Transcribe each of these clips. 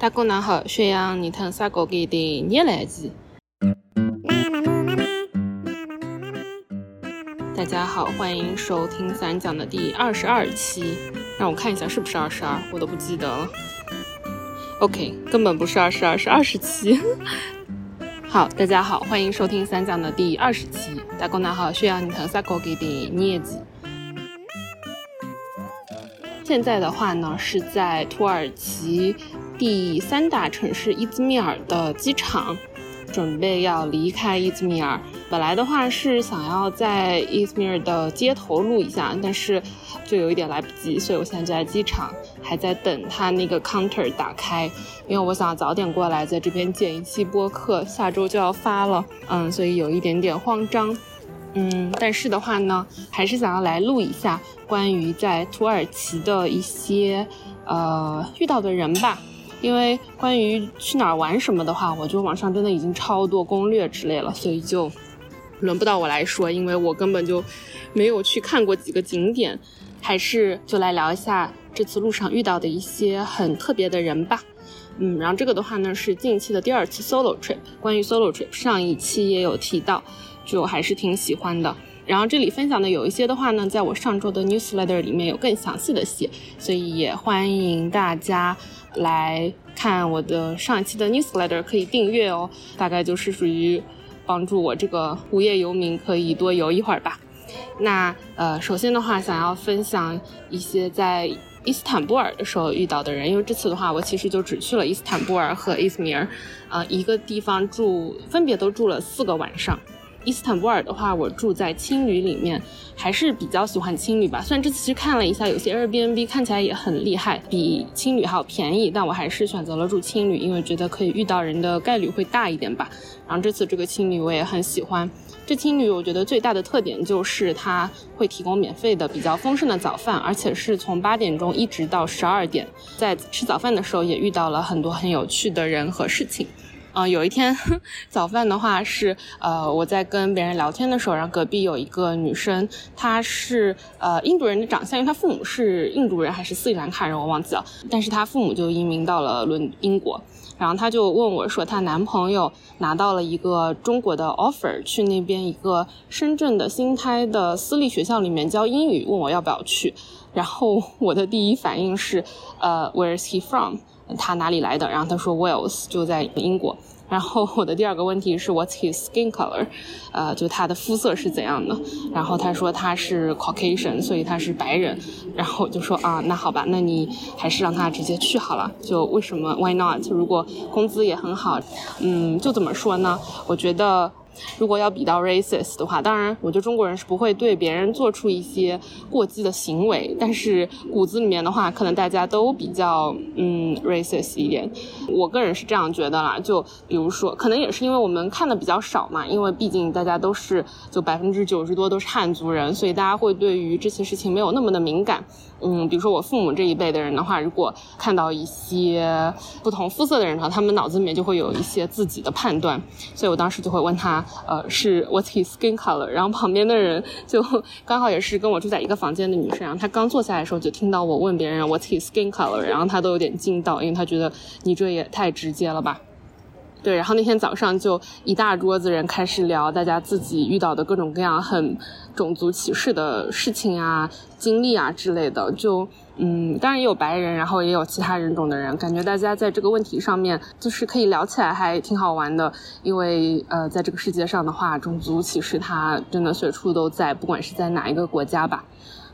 大家好，宣扬你听啥歌给的热来机。大家好，欢迎收听三讲的第二十二期。让我看一下是不是二十二，我都不记得了。OK，根本不是二十二，是二十七。好，大家好，欢迎收听三讲的第二十期。大家好，宣扬你听啥歌给的热机。现在的话呢，是在土耳其第三大城市伊兹密尔的机场，准备要离开伊兹密尔。本来的话是想要在伊兹密尔的街头录一下，但是就有一点来不及，所以我现在就在机场，还在等他那个 counter 打开，因为我想早点过来，在这边剪一期播客，下周就要发了，嗯，所以有一点点慌张。嗯，但是的话呢，还是想要来录一下关于在土耳其的一些呃遇到的人吧。因为关于去哪儿玩什么的话，我觉得网上真的已经超多攻略之类了，所以就轮不到我来说，因为我根本就没有去看过几个景点。还是就来聊一下这次路上遇到的一些很特别的人吧。嗯，然后这个的话呢是近期的第二次 solo trip。关于 solo trip，上一期也有提到。就还是挺喜欢的，然后这里分享的有一些的话呢，在我上周的 newsletter 里面有更详细的写，所以也欢迎大家来看我的上一期的 newsletter，可以订阅哦。大概就是属于帮助我这个无业游民可以多游一会儿吧。那呃，首先的话，想要分享一些在伊斯坦布尔的时候遇到的人，因为这次的话，我其实就只去了伊斯坦布尔和伊兹密尔，呃，一个地方住，分别都住了四个晚上。伊斯坦布尔的话，我住在青旅里面，还是比较喜欢青旅吧。虽然这次去看了一下，有些 Airbnb 看起来也很厉害，比青旅还要便宜，但我还是选择了住青旅，因为觉得可以遇到人的概率会大一点吧。然后这次这个青旅我也很喜欢。这青旅我觉得最大的特点就是它会提供免费的比较丰盛的早饭，而且是从八点钟一直到十二点。在吃早饭的时候也遇到了很多很有趣的人和事情。嗯，有一天 早饭的话是，呃，我在跟别人聊天的时候，然后隔壁有一个女生，她是呃印度人的长相，因为她父母是印度人还是斯里兰卡人，我忘记了，但是她父母就移民到了伦英国，然后她就问我说，她男朋友拿到了一个中国的 offer，去那边一个深圳的新开的私立学校里面教英语，问我要不要去，然后我的第一反应是，呃，Where is he from？他哪里来的？然后他说 Wales 就在英国。然后我的第二个问题是 What's his skin color？呃，就他的肤色是怎样的？然后他说他是 Caucasian，所以他是白人。然后我就说啊，那好吧，那你还是让他直接去好了。就为什么 Why not？如果工资也很好，嗯，就怎么说呢？我觉得。如果要比到 racist 的话，当然，我觉得中国人是不会对别人做出一些过激的行为，但是骨子里面的话，可能大家都比较嗯 racist 一点。我个人是这样觉得啦，就比如说，可能也是因为我们看的比较少嘛，因为毕竟大家都是就百分之九十多都是汉族人，所以大家会对于这些事情没有那么的敏感。嗯，比如说我父母这一辈的人的话，如果看到一些不同肤色的人的话，他们脑子里面就会有一些自己的判断，所以我当时就会问他，呃，是 What's his skin color？然后旁边的人就刚好也是跟我住在一个房间的女生，然后她刚坐下来的时候就听到我问别人 What's his skin color？然后她都有点惊到，因为她觉得你这也太直接了吧。对，然后那天早上就一大桌子人开始聊大家自己遇到的各种各样很。种族歧视的事情啊、经历啊之类的，就嗯，当然也有白人，然后也有其他人种的人，感觉大家在这个问题上面就是可以聊起来，还挺好玩的。因为呃，在这个世界上的话，种族歧视它真的随处都在，不管是在哪一个国家吧。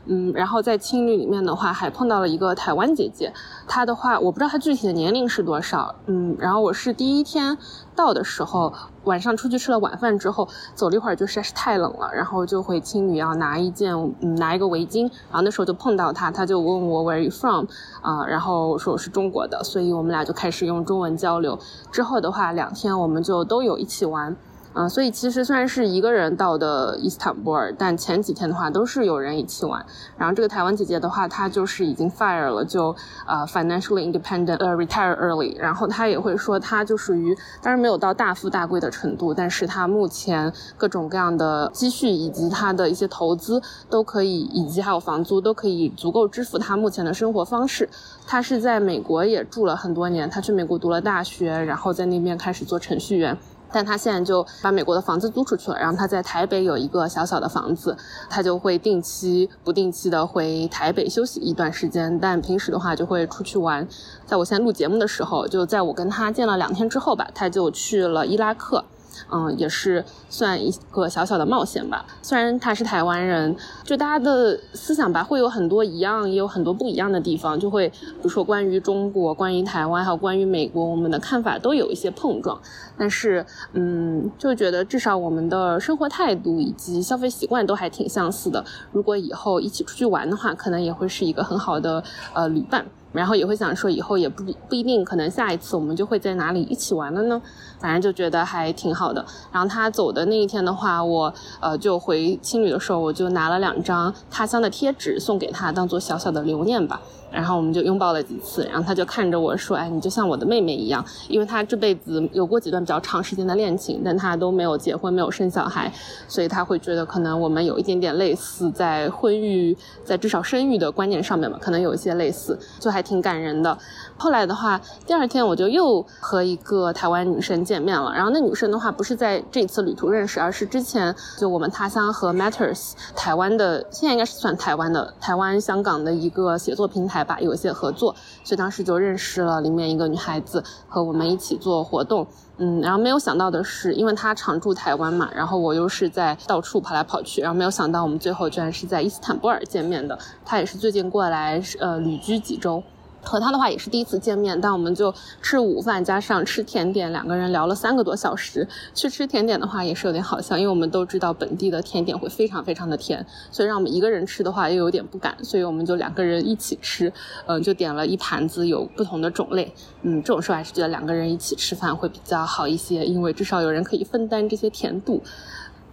嗯，然后在青旅里面的话，还碰到了一个台湾姐姐，她的话我不知道她具体的年龄是多少。嗯，然后我是第一天到的时候，晚上出去吃了晚饭之后，走了一会儿就实在是太冷了，然后就回青旅要拿一件嗯拿一个围巾，然后那时候就碰到她，她就问我 Where are you from？啊，然后说我是中国的，所以我们俩就开始用中文交流。之后的话，两天我们就都有一起玩。嗯，所以其实虽然是一个人到的伊斯坦布尔，但前几天的话都是有人一起玩。然后这个台湾姐姐的话，她就是已经 fire 了，就呃 financially independent，呃 retire early。然后她也会说，她就属于当然没有到大富大贵的程度，但是她目前各种各样的积蓄以及她的一些投资都可以，以及还有房租都可以足够支付她目前的生活方式。她是在美国也住了很多年，她去美国读了大学，然后在那边开始做程序员。但他现在就把美国的房子租出去了，然后他在台北有一个小小的房子，他就会定期、不定期的回台北休息一段时间，但平时的话就会出去玩。在我现在录节目的时候，就在我跟他见了两天之后吧，他就去了伊拉克。嗯，也是算一个小小的冒险吧。虽然他是台湾人，就大家的思想吧，会有很多一样，也有很多不一样的地方。就会比如说关于中国、关于台湾，还有关于美国，我们的看法都有一些碰撞。但是，嗯，就觉得至少我们的生活态度以及消费习惯都还挺相似的。如果以后一起出去玩的话，可能也会是一个很好的呃旅伴。然后也会想说，以后也不不一定，可能下一次我们就会在哪里一起玩了呢？反正就觉得还挺好的。然后他走的那一天的话，我呃就回青旅的时候，我就拿了两张他乡的贴纸送给他，当做小小的留念吧。然后我们就拥抱了几次，然后他就看着我说：“哎，你就像我的妹妹一样。”因为他这辈子有过几段比较长时间的恋情，但他都没有结婚，没有生小孩，所以他会觉得可能我们有一点点类似，在婚育，在至少生育的观念上面吧，可能有一些类似，就还挺感人的。后来的话，第二天我就又和一个台湾女生见面了。然后那女生的话，不是在这次旅途认识，而是之前就我们他乡和 Matters 台湾的，现在应该是算台湾的台湾香港的一个写作平台。吧，有一些合作，所以当时就认识了里面一个女孩子，和我们一起做活动。嗯，然后没有想到的是，因为她常驻台湾嘛，然后我又是在到处跑来跑去，然后没有想到我们最后居然是在伊斯坦布尔见面的。她也是最近过来，呃，旅居几周。和他的话也是第一次见面，但我们就吃午饭加上吃甜点，两个人聊了三个多小时。去吃甜点的话也是有点好笑，因为我们都知道本地的甜点会非常非常的甜，所以让我们一个人吃的话又有点不敢，所以我们就两个人一起吃，嗯，就点了一盘子有不同的种类，嗯，这种时候还是觉得两个人一起吃饭会比较好一些，因为至少有人可以分担这些甜度，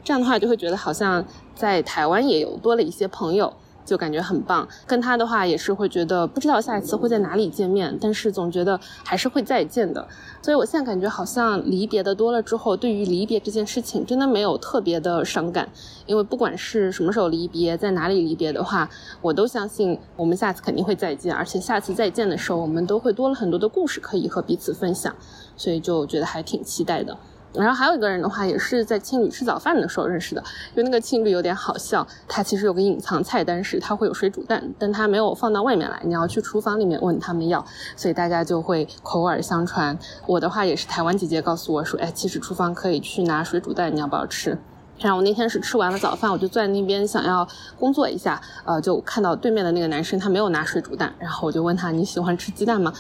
这样的话就会觉得好像在台湾也有多了一些朋友。就感觉很棒，跟他的话也是会觉得不知道下一次会在哪里见面，但是总觉得还是会再见的。所以我现在感觉好像离别的多了之后，对于离别这件事情真的没有特别的伤感，因为不管是什么时候离别，在哪里离别的话，我都相信我们下次肯定会再见，而且下次再见的时候，我们都会多了很多的故事可以和彼此分享，所以就觉得还挺期待的。然后还有一个人的话，也是在青旅吃早饭的时候认识的。因为那个青旅有点好笑，它其实有个隐藏菜单，是它会有水煮蛋，但它没有放到外面来，你要去厨房里面问他们要。所以大家就会口耳相传。我的话也是台湾姐姐告诉我说，哎，其实厨房可以去拿水煮蛋，你要不要吃？然后我那天是吃完了早饭，我就坐在那边想要工作一下，呃，就看到对面的那个男生他没有拿水煮蛋，然后我就问他你喜欢吃鸡蛋吗？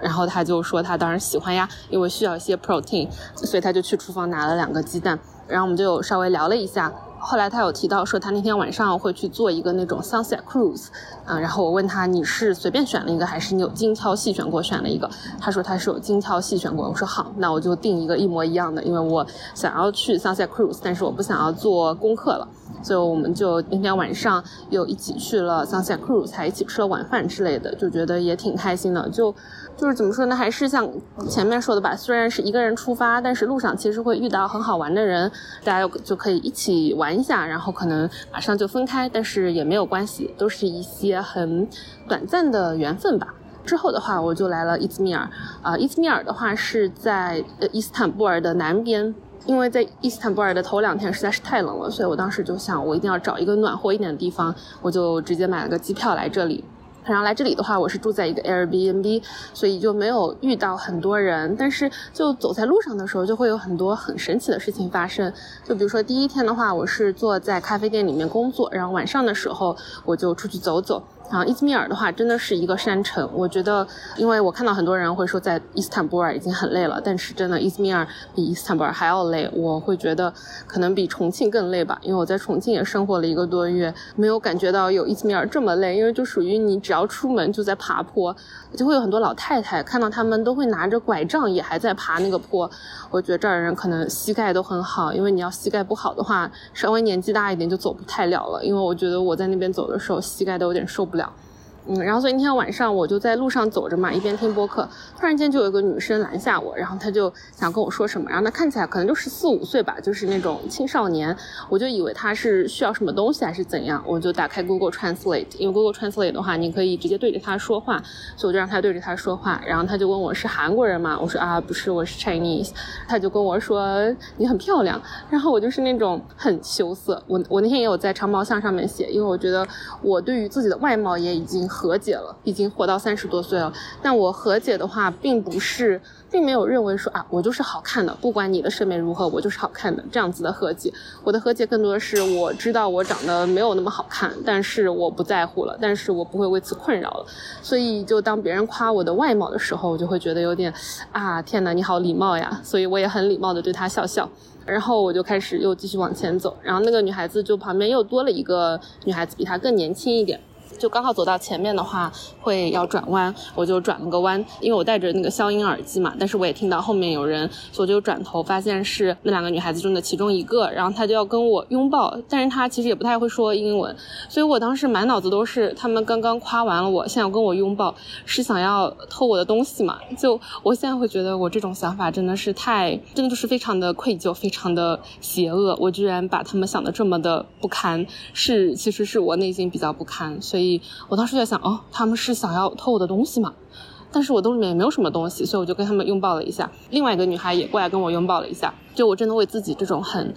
然后他就说他当然喜欢呀，因为需要一些 protein，所以他就去厨房拿了两个鸡蛋。然后我们就稍微聊了一下。后来他有提到说他那天晚上会去做一个那种 sunset cruise，嗯，然后我问他你是随便选了一个还是你有精挑细选过选了一个？他说他是有精挑细选过。我说好，那我就订一个一模一样的，因为我想要去 sunset cruise，但是我不想要做功课了。所以我们就那天晚上又一起去了 Sunset Cruise，还一起吃了晚饭之类的，就觉得也挺开心的。就就是怎么说呢，还是像前面说的吧，虽然是一个人出发，但是路上其实会遇到很好玩的人，大家就可以一起玩一下，然后可能马上就分开，但是也没有关系，都是一些很短暂的缘分吧。之后的话，我就来了伊兹密尔，啊，伊兹密尔的话是在呃伊斯坦布尔的南边。因为在伊斯坦布尔的头两天实在是太冷了，所以我当时就想，我一定要找一个暖和一点的地方，我就直接买了个机票来这里。然后来这里的话，我是住在一个 Airbnb，所以就没有遇到很多人。但是就走在路上的时候，就会有很多很神奇的事情发生。就比如说第一天的话，我是坐在咖啡店里面工作，然后晚上的时候我就出去走走。然后伊兹密尔的话，真的是一个山城。我觉得，因为我看到很多人会说在伊斯坦布尔已经很累了，但是真的伊兹密尔比伊斯坦布尔还要累。我会觉得可能比重庆更累吧，因为我在重庆也生活了一个多月，没有感觉到有伊兹密尔这么累。因为就属于你只要出门就在爬坡，就会有很多老太太看到他们都会拿着拐杖也还在爬那个坡。我觉得这儿人可能膝盖都很好，因为你要膝盖不好的话，稍微年纪大一点就走不太了了。因为我觉得我在那边走的时候膝盖都有点受不了。là. 嗯，然后所以那天晚上我就在路上走着嘛，一边听播客，突然间就有一个女生拦下我，然后她就想跟我说什么，然后她看起来可能就十四五岁吧，就是那种青少年，我就以为她是需要什么东西还是怎样，我就打开 Google Translate，因为 Google Translate 的话，你可以直接对着她说话，所以我就让她对着她说话，然后她就问我是韩国人吗？我说啊不是，我是 Chinese，她就跟我说你很漂亮，然后我就是那种很羞涩，我我那天也有在长毛象上面写，因为我觉得我对于自己的外貌也已经。和解了，已经活到三十多岁了。但我和解的话，并不是，并没有认为说啊，我就是好看的，不管你的审美如何，我就是好看的这样子的和解。我的和解更多的是，我知道我长得没有那么好看，但是我不在乎了，但是我不会为此困扰了。所以，就当别人夸我的外貌的时候，我就会觉得有点啊，天哪，你好礼貌呀。所以我也很礼貌的对他笑笑，然后我就开始又继续往前走。然后那个女孩子就旁边又多了一个女孩子，比她更年轻一点。就刚好走到前面的话，会要转弯，我就转了个弯，因为我戴着那个消音耳机嘛。但是我也听到后面有人，所以我就转头发现是那两个女孩子中的其中一个，然后她就要跟我拥抱，但是她其实也不太会说英文，所以我当时满脑子都是他们刚刚夸完了我，现在要跟我拥抱，是想要偷我的东西嘛？就我现在会觉得我这种想法真的是太，真的就是非常的愧疚，非常的邪恶。我居然把他们想的这么的不堪，是其实是我内心比较不堪，所以。我当时在想，哦，他们是想要偷我的东西吗？但是我兜里面也没有什么东西，所以我就跟他们拥抱了一下。另外一个女孩也过来跟我拥抱了一下。就我真的为自己这种很，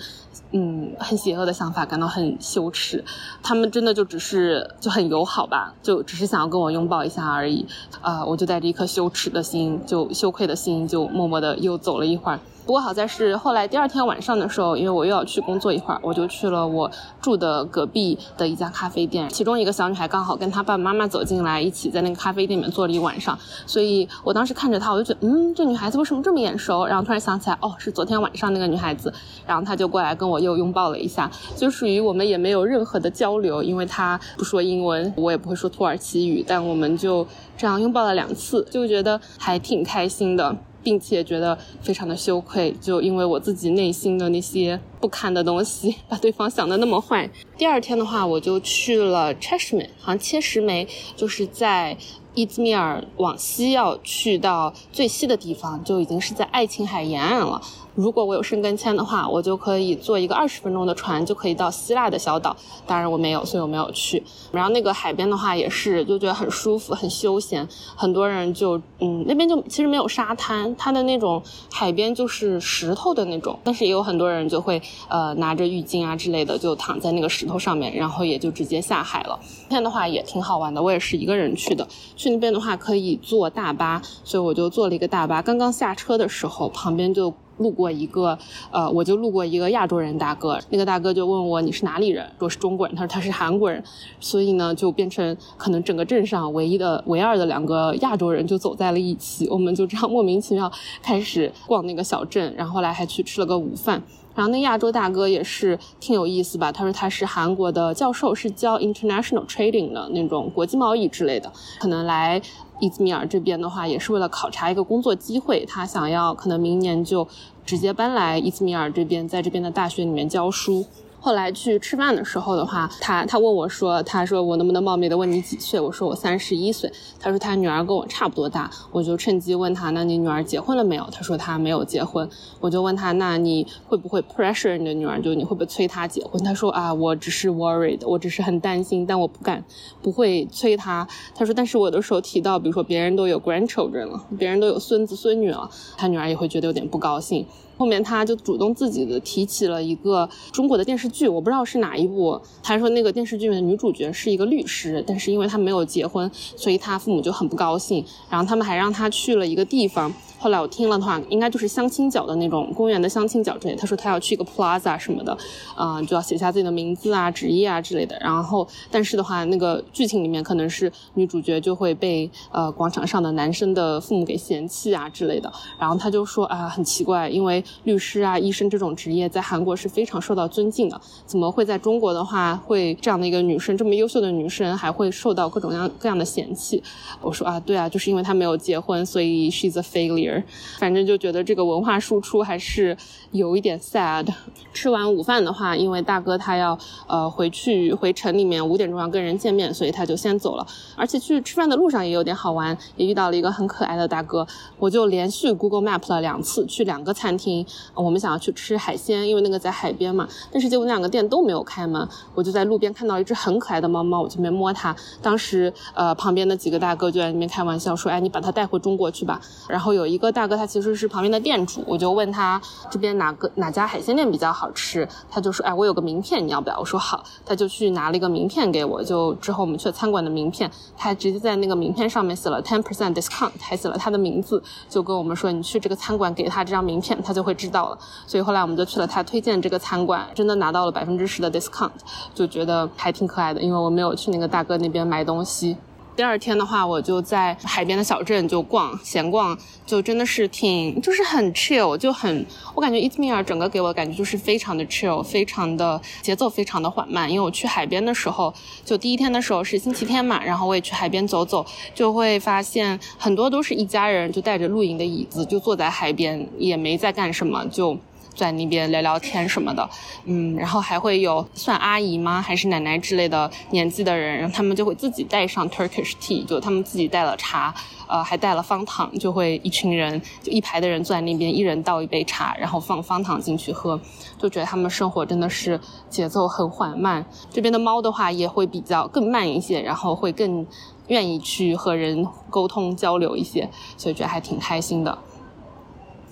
嗯，很邪恶的想法感到很羞耻。他们真的就只是就很友好吧，就只是想要跟我拥抱一下而已。啊，我就带着一颗羞耻的心，就羞愧的心，就默默的又走了一会儿。不过好在是后来第二天晚上的时候，因为我又要去工作一会儿，我就去了我住的隔壁的一家咖啡店。其中一个小女孩刚好跟她爸爸妈妈走进来，一起在那个咖啡店里面坐了一晚上。所以我当时看着她，我就觉得，嗯，这女孩子为什么这么眼熟？然后突然想起来，哦，是昨天晚上那个女孩子。然后她就过来跟我又拥抱了一下，就属于我们也没有任何的交流，因为她不说英文，我也不会说土耳其语，但我们就这样拥抱了两次，就觉得还挺开心的。并且觉得非常的羞愧，就因为我自己内心的那些不堪的东西，把对方想的那么坏。第二天的话，我就去了 Cheshme，好像切什梅，就是在伊兹密尔往西要去到最西的地方，就已经是在爱琴海沿岸了。如果我有申根签的话，我就可以坐一个二十分钟的船，就可以到希腊的小岛。当然我没有，所以我没有去。然后那个海边的话，也是就觉得很舒服、很休闲。很多人就嗯，那边就其实没有沙滩，它的那种海边就是石头的那种。但是也有很多人就会呃拿着浴巾啊之类的，就躺在那个石头上面，然后也就直接下海了。那天的话也挺好玩的，我也是一个人去的。去那边的话可以坐大巴，所以我就坐了一个大巴。刚刚下车的时候，旁边就。路过一个，呃，我就路过一个亚洲人大哥，那个大哥就问我你是哪里人？我是中国人，他说他是韩国人，所以呢，就变成可能整个镇上唯一的、唯二的两个亚洲人就走在了一起，我们就这样莫名其妙开始逛那个小镇，然后来还去吃了个午饭。然后那亚洲大哥也是挺有意思吧，他说他是韩国的教授，是教 international trading 的那种国际贸易之类的，可能来。伊兹密尔这边的话，也是为了考察一个工作机会，他想要可能明年就直接搬来伊兹密尔这边，在这边的大学里面教书。后来去吃饭的时候的话，他他问我说，他说我能不能冒昧的问你几岁？我说我三十一岁。他说他女儿跟我差不多大，我就趁机问他，那你女儿结婚了没有？他说他没有结婚。我就问他，那你会不会 pressure 你的女儿？就你会不会催她结婚？他说啊，我只是 worried，我只是很担心，但我不敢，不会催她。他说，但是我的时候提到，比如说别人都有 grandchildren 了，别人都有孙子孙女了，他女儿也会觉得有点不高兴。后面他就主动自己的提起了一个中国的电视剧，我不知道是哪一部。他说那个电视剧的女主角是一个律师，但是因为她没有结婚，所以她父母就很不高兴。然后他们还让她去了一个地方。后来我听了的话，应该就是相亲角的那种公园的相亲角之类。他说他要去一个 plaza 什么的，啊，就要写下自己的名字啊、职业啊之类的。然后，但是的话，那个剧情里面可能是女主角就会被呃广场上的男生的父母给嫌弃啊之类的。然后他就说啊，很奇怪，因为律师啊、医生这种职业在韩国是非常受到尊敬的，怎么会在中国的话会这样的一个女生这么优秀的女生还会受到各种各样各样的嫌弃？我说啊，对啊，就是因为她没有结婚，所以 she's a failure。反正就觉得这个文化输出还是有一点 sad。吃完午饭的话，因为大哥他要呃回去回城里面五点钟要跟人见面，所以他就先走了。而且去吃饭的路上也有点好玩，也遇到了一个很可爱的大哥。我就连续 Google Map 了两次去两个餐厅，我们想要去吃海鲜，因为那个在海边嘛。但是结果那两个店都没有开门，我就在路边看到一只很可爱的猫猫，我就没摸它。当时呃旁边的几个大哥就在那边开玩笑说：“哎，你把它带回中国去吧。”然后有一个大哥他其实是旁边的店主，我就问他这边哪个哪家海鲜店比较好吃，他就说：“哎，我有个名片，你要不要？”我说：“好。”他就去拿了一个名片给我，就之后我们去了餐馆的名片，他直接在那个名片上面写了 ten percent discount，还写了他的名字，就跟我们说：“你去这个餐馆给他这张名片，他就会知道了。”所以后来我们就去了他推荐这个餐馆，真的拿到了百分之十的 discount，就觉得还挺可爱的，因为我没有去那个大哥那边买东西。第二天的话，我就在海边的小镇就逛，闲逛，就真的是挺，就是很 chill，就很，我感觉伊兹密尔整个给我的感觉就是非常的 chill，非常的节奏非常的缓慢。因为我去海边的时候，就第一天的时候是星期天嘛，然后我也去海边走走，就会发现很多都是一家人，就带着露营的椅子，就坐在海边，也没在干什么，就。在那边聊聊天什么的，嗯，然后还会有算阿姨吗，还是奶奶之类的年纪的人，然后他们就会自己带上 Turkish tea，就他们自己带了茶，呃，还带了方糖，就会一群人就一排的人坐在那边，一人倒一杯茶，然后放方糖进去喝，就觉得他们生活真的是节奏很缓慢。这边的猫的话也会比较更慢一些，然后会更愿意去和人沟通交流一些，所以觉得还挺开心的。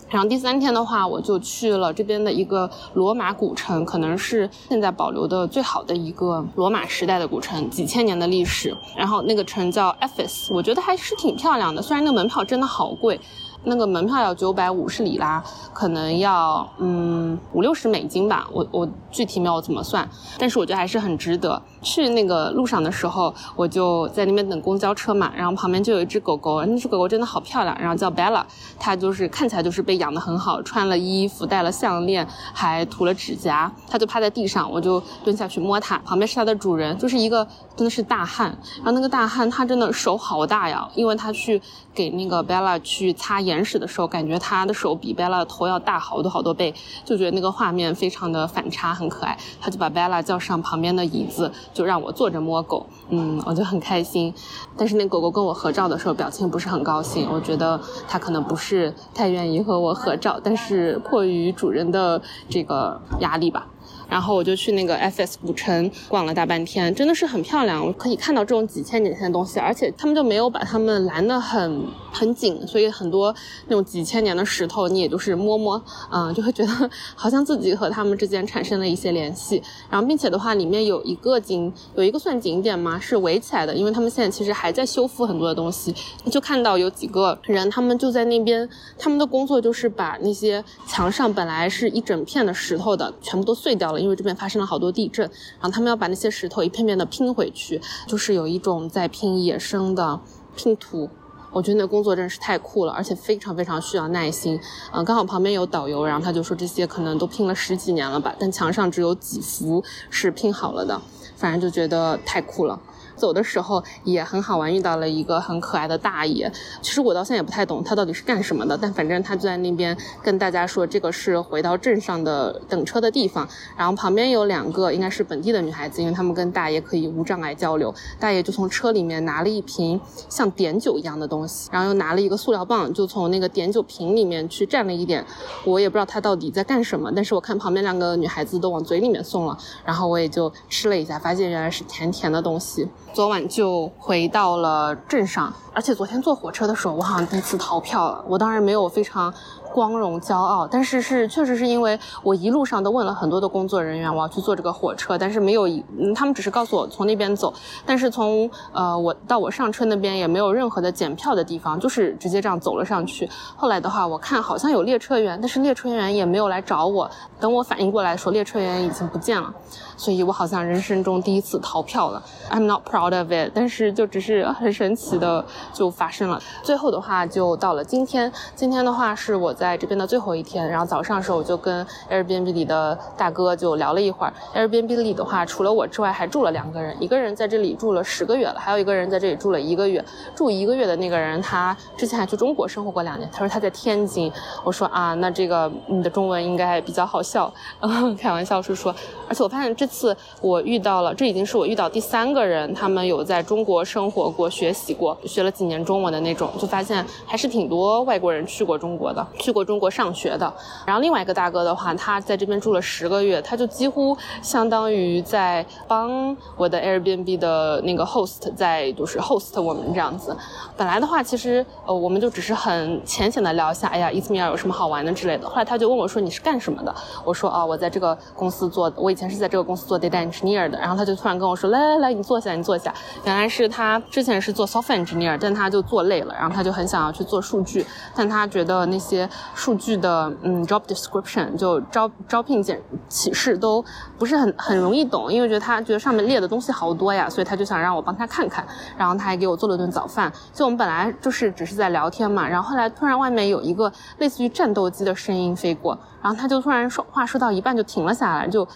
然后第三天的话，我就去了这边的一个罗马古城，可能是现在保留的最好的一个罗马时代的古城，几千年的历史。然后那个城叫 Ephes，我觉得还是挺漂亮的，虽然那个门票真的好贵。那个门票要九百五十里拉，可能要嗯五六十美金吧，我我具体没有怎么算，但是我觉得还是很值得。去那个路上的时候，我就在那边等公交车嘛，然后旁边就有一只狗狗，那只狗狗真的好漂亮，然后叫 Bella，它就是看起来就是被养得很好，穿了衣服，戴了项链，还涂了指甲，它就趴在地上，我就蹲下去摸它，旁边是它的主人，就是一个真的是大汉，然后那个大汉他真的手好大呀，因为他去给那个 Bella 去擦眼屎的时候，感觉他的手比 Bella 头要大好多好多倍，就觉得那个画面非常的反差，很可爱，他就把 Bella 叫上旁边的椅子。就让我坐着摸狗，嗯，我就很开心。但是那狗狗跟我合照的时候，表情不是很高兴。我觉得它可能不是太愿意和我合照，但是迫于主人的这个压力吧。然后我就去那个 FS 古城逛了大半天，真的是很漂亮，我可以看到这种几千年前的东西，而且他们就没有把它们拦得很很紧，所以很多那种几千年的石头，你也就是摸摸，嗯，就会觉得 好像自己和他们之间产生了一些联系。然后并且的话，里面有一个景，有一个算景点吗？是围起来的，因为他们现在其实还在修复很多的东西。就看到有几个人，他们就在那边，他们的工作就是把那些墙上本来是一整片的石头的，全部都碎掉了。因为这边发生了好多地震，然后他们要把那些石头一片片的拼回去，就是有一种在拼野生的拼图。我觉得那工作真是太酷了，而且非常非常需要耐心。嗯，刚好旁边有导游，然后他就说这些可能都拼了十几年了吧，但墙上只有几幅是拼好了的，反正就觉得太酷了。走的时候也很好玩，遇到了一个很可爱的大爷。其实我到现在也不太懂他到底是干什么的，但反正他就在那边跟大家说，这个是回到镇上的等车的地方。然后旁边有两个应该是本地的女孩子，因为他们跟大爷可以无障碍交流。大爷就从车里面拿了一瓶像碘酒一样的东西，然后又拿了一个塑料棒，就从那个碘酒瓶里面去蘸了一点。我也不知道他到底在干什么，但是我看旁边两个女孩子都往嘴里面送了，然后我也就吃了一下，发现原来是甜甜的东西。昨晚就回到了镇上，而且昨天坐火车的时候，我好像第一次逃票了。我当然没有非常光荣骄傲，但是是确实是因为我一路上都问了很多的工作人员，我要去坐这个火车，但是没有一，他们只是告诉我从那边走，但是从呃我到我上车那边也没有任何的检票的地方，就是直接这样走了上去。后来的话，我看好像有列车员，但是列车员也没有来找我。等我反应过来说列车员已经不见了，所以我好像人生中第一次逃票了。I'm not proud of it，但是就只是很神奇的就发生了。最后的话就到了今天，今天的话是我在这边的最后一天。然后早上的时候我就跟 Airbnb 里的大哥就聊了一会儿。Airbnb 里的话除了我之外还住了两个人，一个人在这里住了十个月了，还有一个人在这里住了一个月。住一个月的那个人他之前还去中国生活过两年，他说他在天津。我说啊，那这个你的中文应该比较好笑，开玩笑是说。而且我发现这次我遇到了，这已经是我遇到第三个人，他们有在中国生活过、学习过、学了几年中文的那种，就发现还是挺多外国人去过中国的，去过中国上学的。然后另外一个大哥的话，他在这边住了十个月，他就几乎相当于在帮我的 Airbnb 的那个 host 在就是 host 我们这样子。本来的话，其实呃我们就只是很浅显的聊一下，哎呀，伊兹密尔有什么好玩的之类的。后来他就问我说你是干什么的？我说啊，我在这个公司做，我以前是在这个公司做 data engineer 的。然后他就突然跟我说，来来来，你坐下，你坐下。原来是他之前是做 software engineer，但他就做累了，然后他就很想要去做数据，但他觉得那些数据的嗯 job description 就招招聘简启事都不是很很容易懂，因为觉得他觉得上面列的东西好多呀，所以他就想让我帮他看看。然后他还给我做了顿早饭。就我们本来就是只是在聊天嘛，然后后来突然外面有一个类似于战斗机的声音飞过，然后他就突然说话说到一半就停了下来，就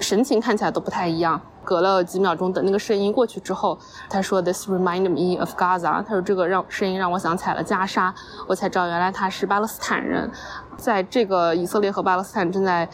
神情看起来都不太一样。隔了几秒钟，等那个声音过去之后，他说 This reminded me of Gaza。他说这个让声音让我想起来了加沙，我才知道原来他是巴勒斯坦人，在这个以色列和巴勒斯坦正在。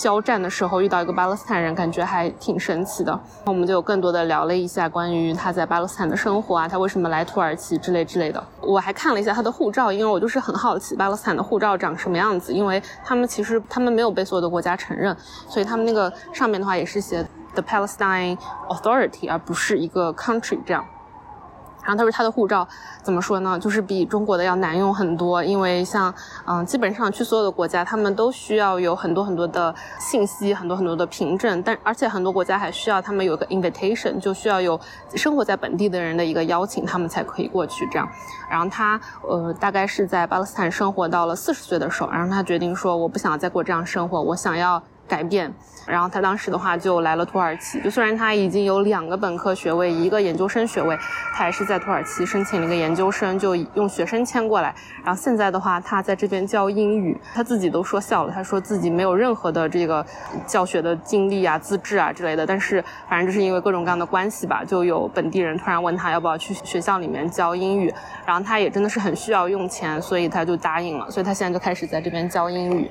交战的时候遇到一个巴勒斯坦人，感觉还挺神奇的。那我们就有更多的聊了一下关于他在巴勒斯坦的生活啊，他为什么来土耳其之类之类的。我还看了一下他的护照，因为我就是很好奇巴勒斯坦的护照长什么样子，因为他们其实他们没有被所有的国家承认，所以他们那个上面的话也是写 The Palestine Authority，而不是一个 country 这样。然后他说他的护照怎么说呢？就是比中国的要难用很多，因为像嗯，基本上去所有的国家，他们都需要有很多很多的信息，很多很多的凭证，但而且很多国家还需要他们有个 invitation，就需要有生活在本地的人的一个邀请，他们才可以过去这样。然后他呃，大概是在巴勒斯坦生活到了四十岁的时候，然后他决定说，我不想再过这样生活，我想要。改变，然后他当时的话就来了土耳其。就虽然他已经有两个本科学位，一个研究生学位，他还是在土耳其申请了一个研究生，就用学生签过来。然后现在的话，他在这边教英语，他自己都说笑了，他说自己没有任何的这个教学的经历啊、资质啊之类的。但是反正就是因为各种各样的关系吧，就有本地人突然问他要不要去学校里面教英语，然后他也真的是很需要用钱，所以他就答应了。所以他现在就开始在这边教英语。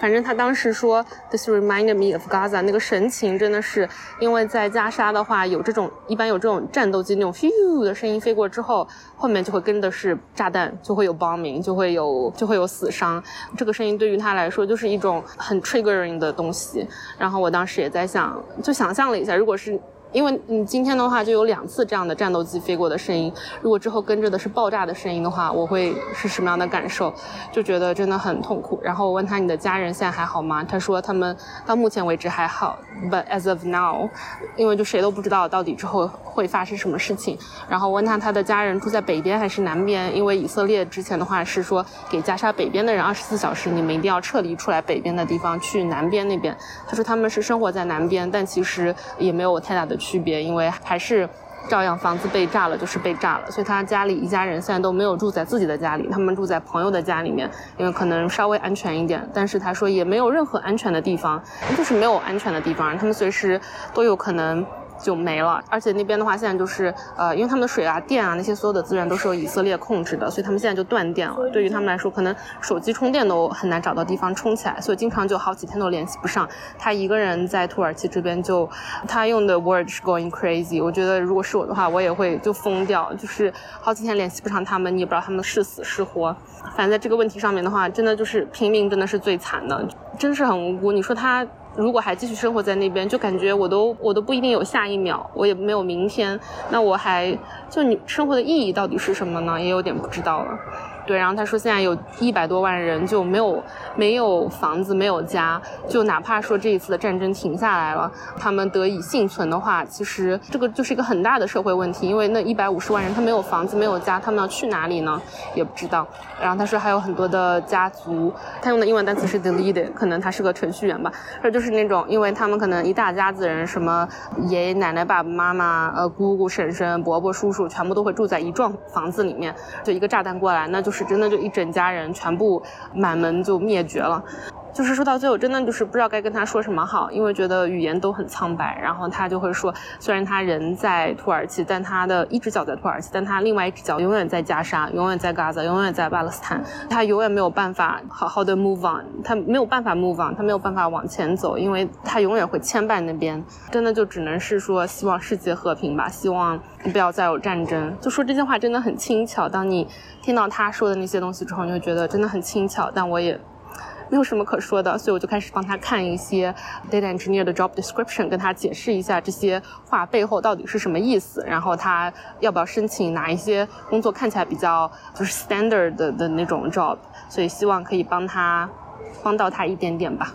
反正他当时说，This reminded me of Gaza，那个神情真的是，因为在加沙的话，有这种一般有这种战斗机那种 “fiu” 的声音飞过之后，后面就会跟的是炸弹，就会有 bombing，就会有就会有死伤。这个声音对于他来说就是一种很 triggering 的东西。然后我当时也在想，就想象了一下，如果是。因为你今天的话就有两次这样的战斗机飞过的声音，如果之后跟着的是爆炸的声音的话，我会是什么样的感受？就觉得真的很痛苦。然后我问他你的家人现在还好吗？他说他们到目前为止还好，but as of now，因为就谁都不知道到底之后会发生什么事情。然后问他他的家人住在北边还是南边？因为以色列之前的话是说给加沙北边的人二十四小时你们一定要撤离出来北边的地方去南边那边。他说他们是生活在南边，但其实也没有太大的。区别，因为还是照样房子被炸了，就是被炸了，所以他家里一家人现在都没有住在自己的家里，他们住在朋友的家里面，因为可能稍微安全一点。但是他说也没有任何安全的地方，就是没有安全的地方，他们随时都有可能。就没了，而且那边的话，现在就是呃，因为他们的水啊、电啊那些所有的资源都是由以色列控制的，所以他们现在就断电了。对于他们来说，可能手机充电都很难找到地方充起来，所以经常就好几天都联系不上。他一个人在土耳其这边，就他用的 word 是 going crazy。我觉得如果是我的话，我也会就疯掉，就是好几天联系不上他们，你也不知道他们是死是活。反正在这个问题上面的话，真的就是平民真的是最惨的，真是很无辜。你说他。如果还继续生活在那边，就感觉我都我都不一定有下一秒，我也没有明天，那我还就你生活的意义到底是什么呢？也有点不知道了。对，然后他说现在有一百多万人就没有没有房子没有家，就哪怕说这一次的战争停下来了，他们得以幸存的话，其实这个就是一个很大的社会问题，因为那一百五十万人他没有房子没有家，他们要去哪里呢？也不知道。然后他说还有很多的家族，他用的英文单词是 deleted，可能他是个程序员吧，他就是那种因为他们可能一大家子人，什么爷爷奶奶、爸爸妈妈、呃姑姑、婶婶、伯伯、叔叔，全部都会住在一幢房子里面，就一个炸弹过来，那就。就是真的，就一整家人全部满门就灭绝了。就是说到最后，真的就是不知道该跟他说什么好，因为觉得语言都很苍白。然后他就会说，虽然他人在土耳其，但他的一只脚在土耳其，但他另外一只脚永远在加沙，永远在嘎扎，永远在巴勒斯坦。他永远没有办法好好的 move on，他没有办法 move on，他没有办法往前走，因为他永远会牵绊那边。真的就只能是说，希望世界和平吧，希望不要再有战争。就说这些话真的很轻巧。当你听到他说的那些东西之后，你会觉得真的很轻巧。但我也。没有什么可说的，所以我就开始帮他看一些 data engineer 的 job description，跟他解释一下这些话背后到底是什么意思，然后他要不要申请哪一些工作看起来比较就是 standard 的的那种 job，所以希望可以帮他帮到他一点点吧。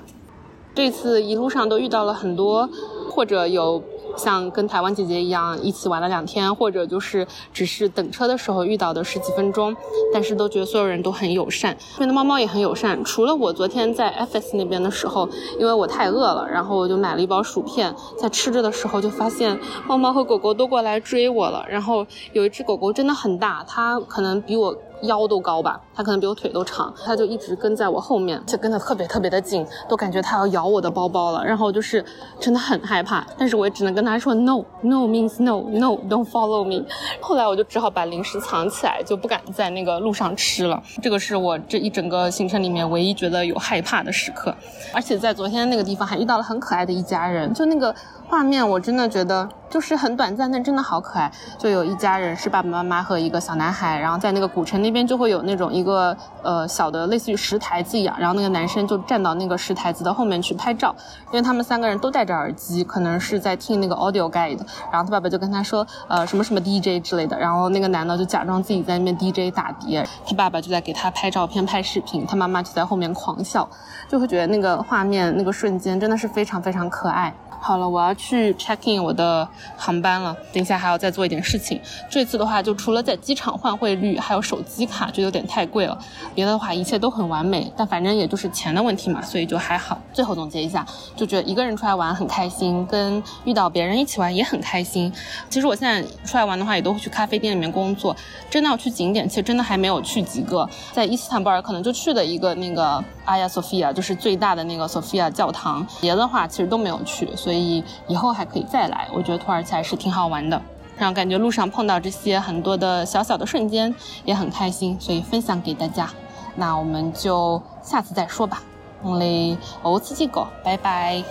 这次一路上都遇到了很多，或者有。像跟台湾姐姐一样一起玩了两天，或者就是只是等车的时候遇到的十几分钟，但是都觉得所有人都很友善，这边的猫猫也很友善。除了我昨天在 FS 那边的时候，因为我太饿了，然后我就买了一包薯片，在吃着的时候就发现猫猫和狗狗都过来追我了。然后有一只狗狗真的很大，它可能比我。腰都高吧，它可能比我腿都长，它就一直跟在我后面，就跟得特别特别的紧，都感觉它要咬我的包包了。然后就是真的很害怕，但是我也只能跟它说 no no means no no don't follow me。后来我就只好把零食藏起来，就不敢在那个路上吃了。这个是我这一整个行程里面唯一觉得有害怕的时刻。而且在昨天那个地方还遇到了很可爱的一家人，就那个。画面我真的觉得就是很短暂，但真的好可爱。就有一家人是爸爸妈妈和一个小男孩，然后在那个古城那边就会有那种一个呃小的类似于石台子一样，然后那个男生就站到那个石台子的后面去拍照，因为他们三个人都戴着耳机，可能是在听那个 audio guide。然后他爸爸就跟他说呃什么什么 DJ 之类的，然后那个男的就假装自己在那边 DJ 打碟，他爸爸就在给他拍照片拍视频，他妈妈就在后面狂笑，就会觉得那个画面那个瞬间真的是非常非常可爱。好了，我要去 check in 我的航班了。等一下还要再做一点事情。这次的话，就除了在机场换汇率，还有手机卡就有点太贵了。别的话一切都很完美，但反正也就是钱的问题嘛，所以就还好。最后总结一下，就觉得一个人出来玩很开心，跟遇到别人一起玩也很开心。其实我现在出来玩的话，也都会去咖啡店里面工作。真的要去景点，其实真的还没有去几个。在伊斯坦布尔可能就去了一个那个阿亚索菲亚，就是最大的那个索菲亚教堂。别的话其实都没有去，所以。以后还可以再来，我觉得土耳其还是挺好玩的，然后感觉路上碰到这些很多的小小的瞬间也很开心，所以分享给大家。那我们就下次再说吧，我们欧次见，拜拜。